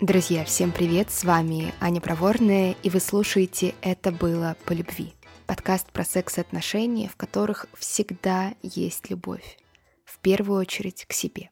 Друзья, всем привет! С вами Аня Проворная, и вы слушаете «Это было по любви» подкаст про секс и отношения, в которых всегда есть любовь. В первую очередь к себе.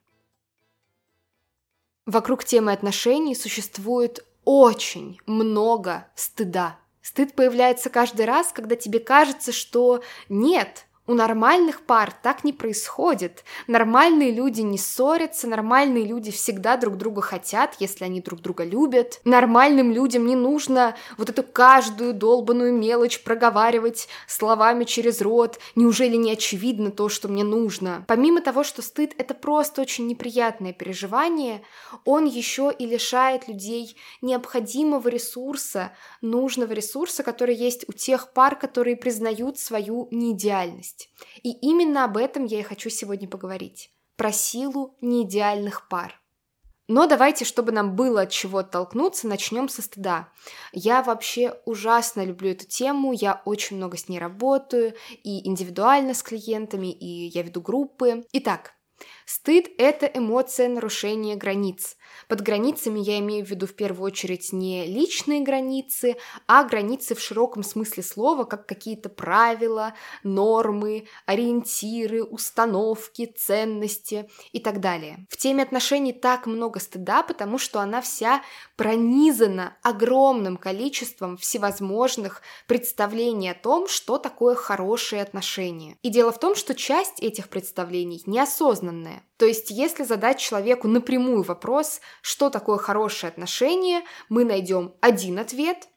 Вокруг темы отношений существует очень много стыда. Стыд появляется каждый раз, когда тебе кажется, что нет, у нормальных пар так не происходит. Нормальные люди не ссорятся, нормальные люди всегда друг друга хотят, если они друг друга любят. Нормальным людям не нужно вот эту каждую долбанную мелочь проговаривать словами через рот. Неужели не очевидно то, что мне нужно? Помимо того, что стыд — это просто очень неприятное переживание, он еще и лишает людей необходимого ресурса, нужного ресурса, который есть у тех пар, которые признают свою неидеальность есть. И именно об этом я и хочу сегодня поговорить. Про силу неидеальных пар. Но давайте, чтобы нам было от чего оттолкнуться, начнем со стыда. Я вообще ужасно люблю эту тему, я очень много с ней работаю, и индивидуально с клиентами, и я веду группы. Итак, Стыд – это эмоция нарушения границ. Под границами я имею в виду в первую очередь не личные границы, а границы в широком смысле слова, как какие-то правила, нормы, ориентиры, установки, ценности и так далее. В теме отношений так много стыда, потому что она вся пронизана огромным количеством всевозможных представлений о том, что такое хорошие отношения. И дело в том, что часть этих представлений неосознанная. То есть, если задать человеку напрямую вопрос, что такое хорошее отношение, мы найдем один ответ.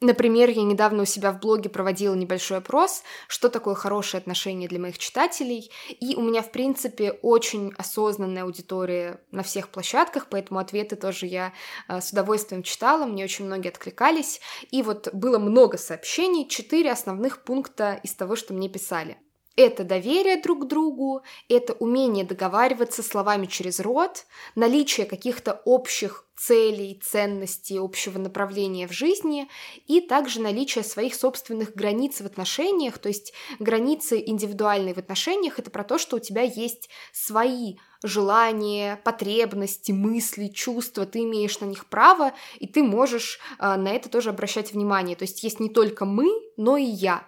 Например, я недавно у себя в блоге проводила небольшой опрос, что такое хорошее отношение для моих читателей, и у меня, в принципе, очень осознанная аудитория на всех площадках, поэтому ответы тоже я э, с удовольствием читала, мне очень многие откликались, и вот было много сообщений, четыре основных пункта из того, что мне писали. Это доверие друг к другу, это умение договариваться словами через рот, наличие каких-то общих целей, ценностей, общего направления в жизни и также наличие своих собственных границ в отношениях, то есть границы индивидуальные в отношениях, это про то, что у тебя есть свои желания, потребности, мысли, чувства, ты имеешь на них право, и ты можешь э, на это тоже обращать внимание. То есть есть не только мы, но и я.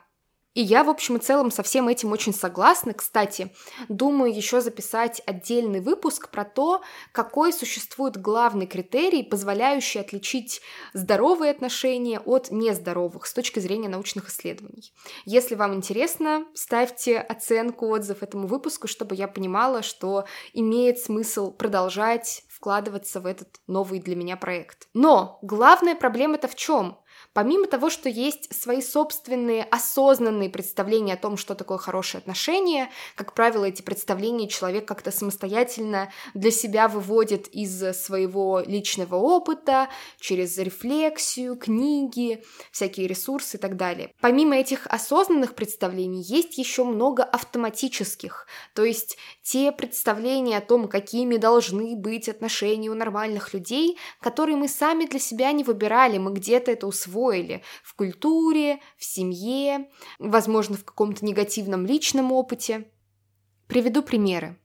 И я, в общем и целом, со всем этим очень согласна. Кстати, думаю еще записать отдельный выпуск про то, какой существует главный критерий, позволяющий отличить здоровые отношения от нездоровых с точки зрения научных исследований. Если вам интересно, ставьте оценку, отзыв этому выпуску, чтобы я понимала, что имеет смысл продолжать вкладываться в этот новый для меня проект. Но главная проблема-то в чем? Помимо того, что есть свои собственные осознанные представления о том, что такое хорошее отношение, как правило, эти представления человек как-то самостоятельно для себя выводит из своего личного опыта, через рефлексию, книги, всякие ресурсы и так далее. Помимо этих осознанных представлений есть еще много автоматических, то есть те представления о том, какими должны быть отношения у нормальных людей, которые мы сами для себя не выбирали, мы где-то это усвоили, усвоили в культуре, в семье, возможно, в каком-то негативном личном опыте. Приведу примеры.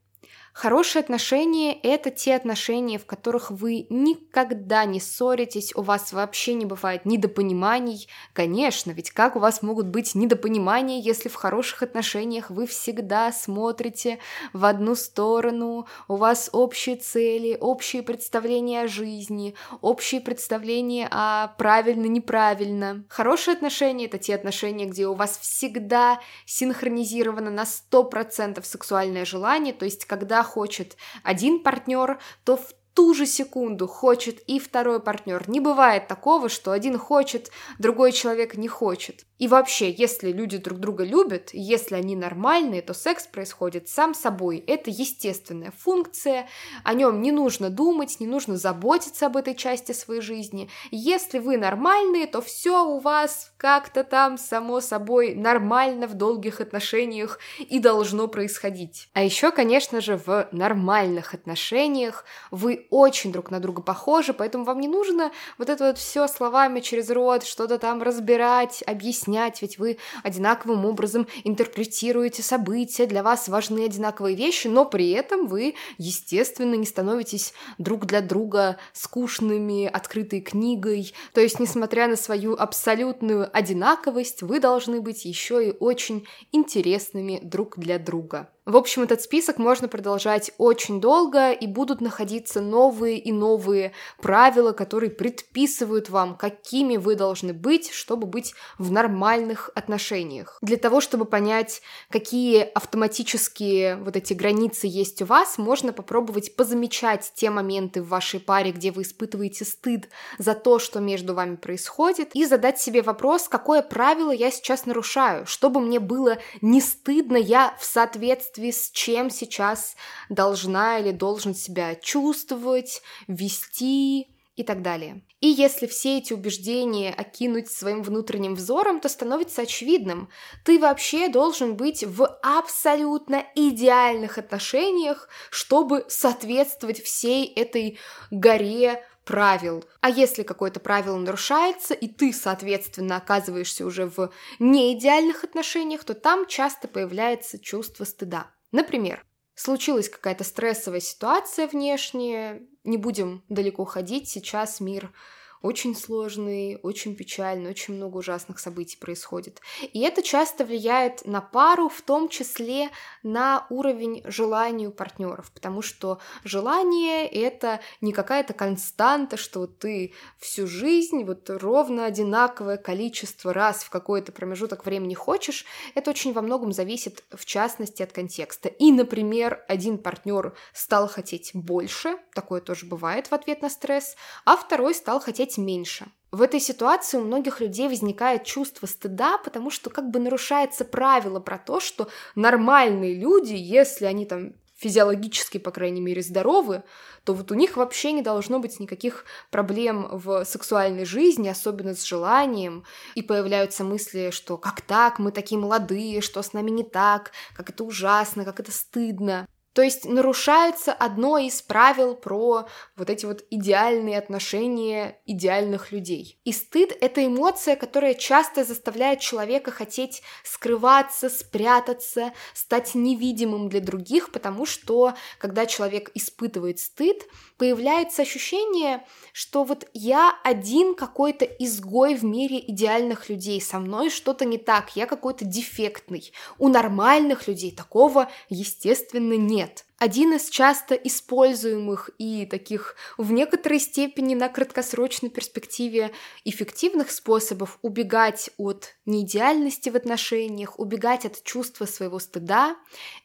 Хорошие отношения – это те отношения, в которых вы никогда не ссоритесь, у вас вообще не бывает недопониманий. Конечно, ведь как у вас могут быть недопонимания, если в хороших отношениях вы всегда смотрите в одну сторону, у вас общие цели, общие представления о жизни, общие представления о правильно-неправильно. Хорошие отношения – это те отношения, где у вас всегда синхронизировано на 100% сексуальное желание, то есть когда хочет один партнер, то в ту же секунду хочет и второй партнер. Не бывает такого, что один хочет, другой человек не хочет. И вообще, если люди друг друга любят, если они нормальные, то секс происходит сам собой. Это естественная функция, о нем не нужно думать, не нужно заботиться об этой части своей жизни. Если вы нормальные, то все у вас как-то там само собой нормально в долгих отношениях и должно происходить. А еще, конечно же, в нормальных отношениях вы очень друг на друга похожи, поэтому вам не нужно вот это вот все словами через рот, что-то там разбирать, объяснять, ведь вы одинаковым образом интерпретируете события, для вас важны одинаковые вещи, но при этом вы, естественно, не становитесь друг для друга скучными, открытой книгой. То есть, несмотря на свою абсолютную одинаковость, вы должны быть еще и очень интересными друг для друга. В общем, этот список можно продолжать очень долго, и будут находиться новые и новые правила, которые предписывают вам, какими вы должны быть, чтобы быть в нормальных отношениях. Для того, чтобы понять, какие автоматические вот эти границы есть у вас, можно попробовать позамечать те моменты в вашей паре, где вы испытываете стыд за то, что между вами происходит, и задать себе вопрос, какое правило я сейчас нарушаю, чтобы мне было не стыдно, я в соответствии соответствии с чем сейчас должна или должен себя чувствовать, вести и так далее. И если все эти убеждения окинуть своим внутренним взором, то становится очевидным, ты вообще должен быть в абсолютно идеальных отношениях, чтобы соответствовать всей этой горе правил. А если какое-то правило нарушается, и ты, соответственно, оказываешься уже в неидеальных отношениях, то там часто появляется чувство стыда. Например, случилась какая-то стрессовая ситуация внешняя, не будем далеко ходить, сейчас мир очень сложный, очень печальный, очень много ужасных событий происходит. И это часто влияет на пару, в том числе на уровень желания у партнеров, потому что желание это не какая-то константа, что ты всю жизнь вот ровно одинаковое количество раз в какой-то промежуток времени хочешь, это очень во многом зависит в частности от контекста. И, например, один партнер стал хотеть больше, такое тоже бывает в ответ на стресс, а второй стал хотеть хотеть меньше. В этой ситуации у многих людей возникает чувство стыда, потому что как бы нарушается правило про то, что нормальные люди, если они там физиологически, по крайней мере, здоровы, то вот у них вообще не должно быть никаких проблем в сексуальной жизни, особенно с желанием, и появляются мысли, что как так, мы такие молодые, что с нами не так, как это ужасно, как это стыдно. То есть нарушается одно из правил про вот эти вот идеальные отношения идеальных людей. И стыд — это эмоция, которая часто заставляет человека хотеть скрываться, спрятаться, стать невидимым для других, потому что, когда человек испытывает стыд, появляется ощущение, что вот я один какой-то изгой в мире идеальных людей, со мной что-то не так, я какой-то дефектный. У нормальных людей такого, естественно, нет. Один из часто используемых и таких в некоторой степени на краткосрочной перспективе эффективных способов убегать от неидеальности в отношениях, убегать от чувства своего стыда,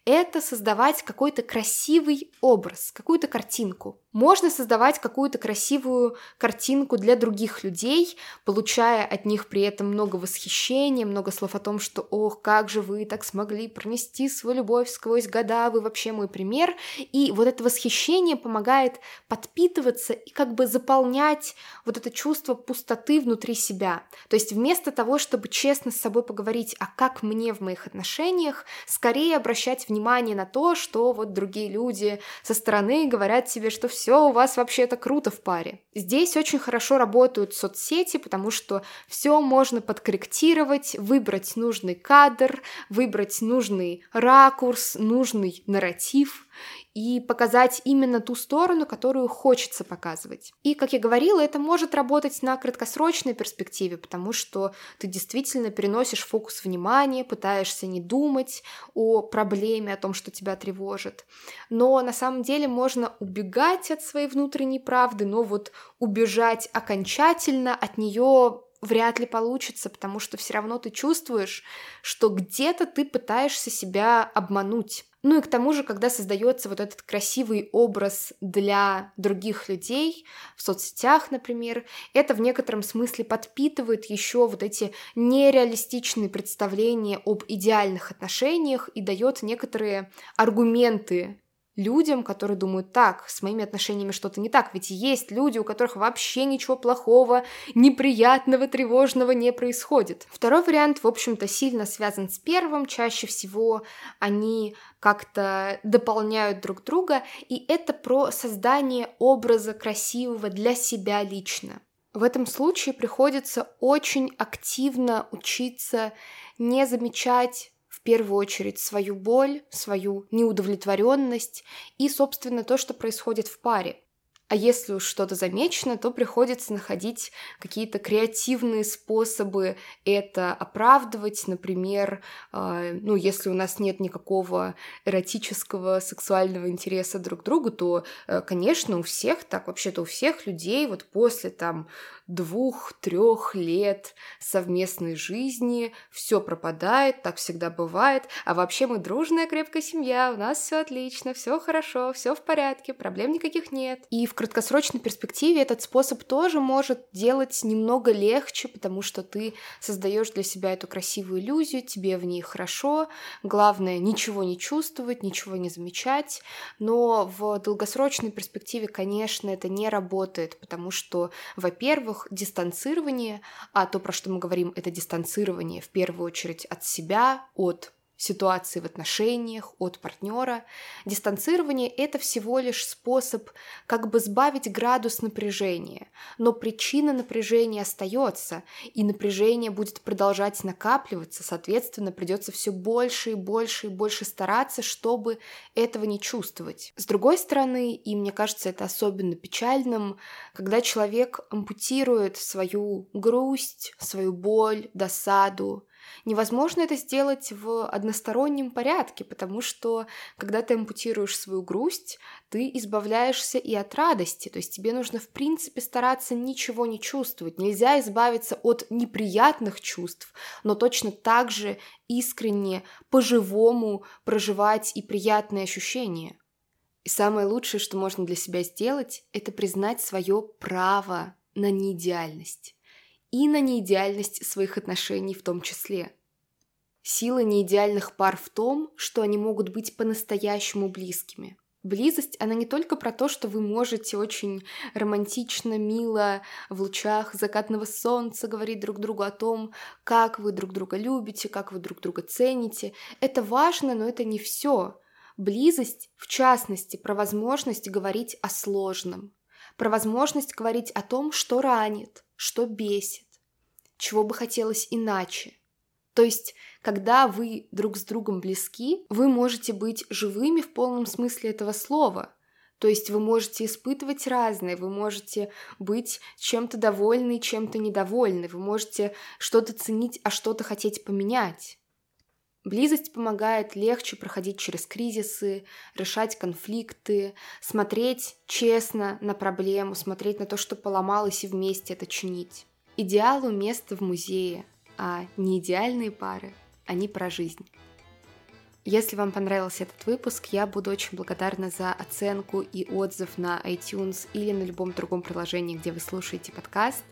это создавать какой-то красивый образ, какую-то картинку. Можно создавать какую-то красивую картинку для других людей, получая от них при этом много восхищения, много слов о том, что «Ох, как же вы так смогли пронести свою любовь сквозь года, вы вообще мой пример». И вот это восхищение помогает подпитываться и как бы заполнять вот это чувство пустоты внутри себя. То есть вместо того, чтобы честно с собой поговорить, а как мне в моих отношениях, скорее обращать внимание на то, что вот другие люди со стороны говорят себе, что все все у вас вообще это круто в паре. Здесь очень хорошо работают соцсети, потому что все можно подкорректировать, выбрать нужный кадр, выбрать нужный ракурс, нужный нарратив и показать именно ту сторону, которую хочется показывать. И, как я говорила, это может работать на краткосрочной перспективе, потому что ты действительно переносишь фокус внимания, пытаешься не думать о проблеме, о том, что тебя тревожит. Но на самом деле можно убегать от своей внутренней правды, но вот убежать окончательно от нее вряд ли получится, потому что все равно ты чувствуешь, что где-то ты пытаешься себя обмануть. Ну и к тому же, когда создается вот этот красивый образ для других людей в соцсетях, например, это в некотором смысле подпитывает еще вот эти нереалистичные представления об идеальных отношениях и дает некоторые аргументы людям, которые думают, так, с моими отношениями что-то не так, ведь есть люди, у которых вообще ничего плохого, неприятного, тревожного не происходит. Второй вариант, в общем-то, сильно связан с первым, чаще всего они как-то дополняют друг друга, и это про создание образа красивого для себя лично. В этом случае приходится очень активно учиться не замечать первую очередь свою боль, свою неудовлетворенность и, собственно, то, что происходит в паре. А если уж что-то замечено, то приходится находить какие-то креативные способы это оправдывать. Например, э, ну, если у нас нет никакого эротического сексуального интереса друг к другу, то, э, конечно, у всех так, вообще-то у всех людей вот после там двух-трех лет совместной жизни, все пропадает, так всегда бывает, а вообще мы дружная крепкая семья, у нас все отлично, все хорошо, все в порядке, проблем никаких нет. И в краткосрочной перспективе этот способ тоже может делать немного легче, потому что ты создаешь для себя эту красивую иллюзию, тебе в ней хорошо, главное ничего не чувствовать, ничего не замечать, но в долгосрочной перспективе, конечно, это не работает, потому что, во-первых, дистанцирование, а то, про что мы говорим, это дистанцирование в первую очередь от себя, от ситуации в отношениях, от партнера. Дистанцирование – это всего лишь способ как бы сбавить градус напряжения, но причина напряжения остается, и напряжение будет продолжать накапливаться, соответственно, придется все больше и больше и больше стараться, чтобы этого не чувствовать. С другой стороны, и мне кажется это особенно печальным, когда человек ампутирует свою грусть, свою боль, досаду, Невозможно это сделать в одностороннем порядке, потому что когда ты ампутируешь свою грусть, ты избавляешься и от радости, то есть тебе нужно в принципе стараться ничего не чувствовать. Нельзя избавиться от неприятных чувств, но точно так же искренне, по-живому проживать и приятные ощущения. И самое лучшее, что можно для себя сделать, это признать свое право на неидеальность и на неидеальность своих отношений в том числе. Сила неидеальных пар в том, что они могут быть по-настоящему близкими. Близость, она не только про то, что вы можете очень романтично, мило в лучах закатного солнца говорить друг другу о том, как вы друг друга любите, как вы друг друга цените. Это важно, но это не все. Близость, в частности, про возможность говорить о сложном, про возможность говорить о том, что ранит, что бесит, чего бы хотелось иначе. То есть, когда вы друг с другом близки, вы можете быть живыми в полном смысле этого слова. То есть вы можете испытывать разное, вы можете быть чем-то довольны, чем-то недовольны, вы можете что-то ценить, а что-то хотеть поменять. Близость помогает легче проходить через кризисы, решать конфликты, смотреть честно на проблему, смотреть на то, что поломалось, и вместе это чинить. Идеалу место в музее, а не идеальные пары, они про жизнь. Если вам понравился этот выпуск, я буду очень благодарна за оценку и отзыв на iTunes или на любом другом приложении, где вы слушаете подкаст,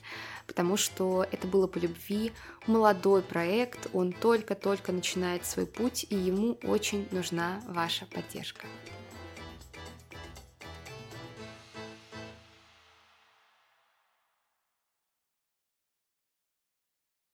потому что это было по любви, молодой проект, он только-только начинает свой путь, и ему очень нужна ваша поддержка.